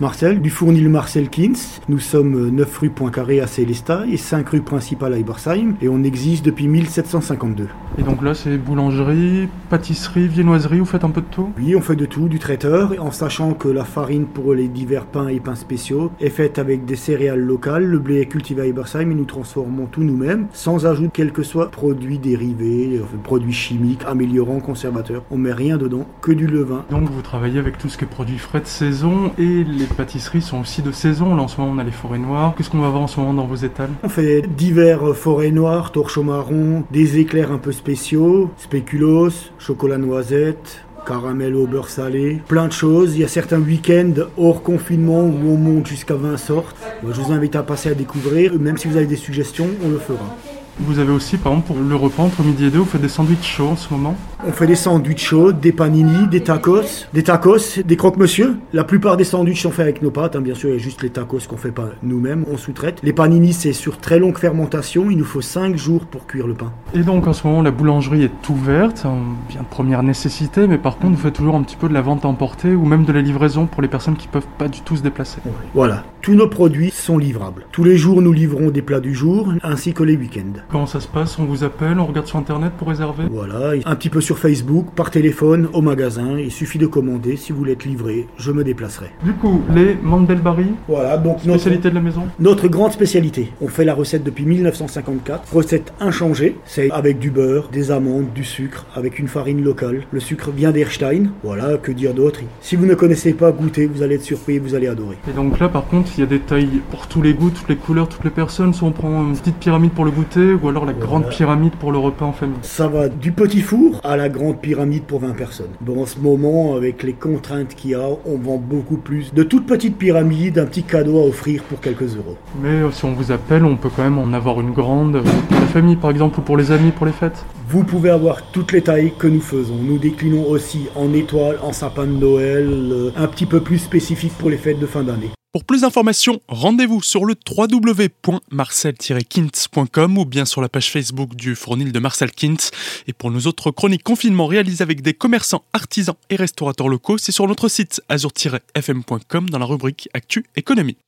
Marcel, du fournil Marcel Kins. Nous sommes 9 rue Poincaré à Célestat et 5 rue principale à Ibersheim et on existe depuis 1752. Et donc là, c'est boulangerie, pâtisserie, viennoiserie, vous faites un peu de tout? Oui, on fait de tout, du traiteur, en sachant que la farine pour les divers pains et pains spéciaux est faite avec des céréales locales, le blé est cultivé à Ibersheim et nous transformons tout nous-mêmes, sans ajout quel que soit produit dérivé, produits chimiques, améliorants, conservateurs. On met rien dedans, que du levain. Donc vous travaillez avec tout ce qui est produit frais de saison et les pâtisseries sont aussi de saison. Là en ce moment on a les forêts noires. Qu'est-ce qu'on va voir en ce moment dans vos étals? On fait divers forêts noires, torches au marron, des éclairs un peu spéciaux, spéculoos, chocolat noisette, caramel au beurre salé, plein de choses. Il y a certains week-ends hors confinement où on monte jusqu'à 20 sortes. je vous invite à passer à découvrir. Même si vous avez des suggestions, on le fera. Vous avez aussi, par exemple, pour le repas entre midi et deux, vous faites des sandwichs chauds en ce moment On fait des sandwichs chauds, des panini, des tacos, des tacos, des croque-monsieur. La plupart des sandwichs sont faits avec nos pâtes, hein, bien sûr, il y a juste les tacos qu'on fait pas nous-mêmes, on sous-traite. Les panini, c'est sur très longue fermentation, il nous faut 5 jours pour cuire le pain. Et donc en ce moment, la boulangerie est ouverte, c'est bien de première nécessité, mais par contre, vous faites toujours un petit peu de la vente à emporter ou même de la livraison pour les personnes qui peuvent pas du tout se déplacer. Voilà, tous nos produits sont livrables. Tous les jours, nous livrons des plats du jour, ainsi que les week-ends. Comment ça se passe? Vous appelle, on regarde sur internet pour réserver? Voilà, un petit peu sur Facebook, par téléphone, au magasin. Il suffit de commander. Si vous voulez être livré, je me déplacerai. Du coup, les Mandelbari Voilà, donc spécialité de la maison? Notre grande spécialité. On fait la recette depuis 1954. Recette inchangée. C'est avec du beurre, des amandes, du sucre, avec une farine locale. Le sucre vient d'Erstein. Voilà, que dire d'autre? Si vous ne connaissez pas, goûtez, vous allez être surpris, vous allez adorer. Et donc là, par contre, il y a des tailles pour tous les goûts, toutes les couleurs, toutes les personnes. Soit on prend une petite pyramide pour le goûter, ou alors la grande pyramide pour le repas en famille Ça va du petit four à la grande pyramide pour 20 personnes. Bon, en ce moment, avec les contraintes qu'il y a, on vend beaucoup plus de toutes petites pyramides, un petit cadeau à offrir pour quelques euros. Mais euh, si on vous appelle, on peut quand même en avoir une grande euh, pour la famille par exemple ou pour les amis pour les fêtes Vous pouvez avoir toutes les tailles que nous faisons. Nous déclinons aussi en étoile, en sapin de Noël, euh, un petit peu plus spécifique pour les fêtes de fin d'année. Pour plus d'informations, rendez-vous sur le www.marcel-kintz.com ou bien sur la page Facebook du fournil de Marcel Kintz. Et pour nos autres chroniques confinement réalisées avec des commerçants, artisans et restaurateurs locaux, c'est sur notre site azur-fm.com dans la rubrique Actu Économie.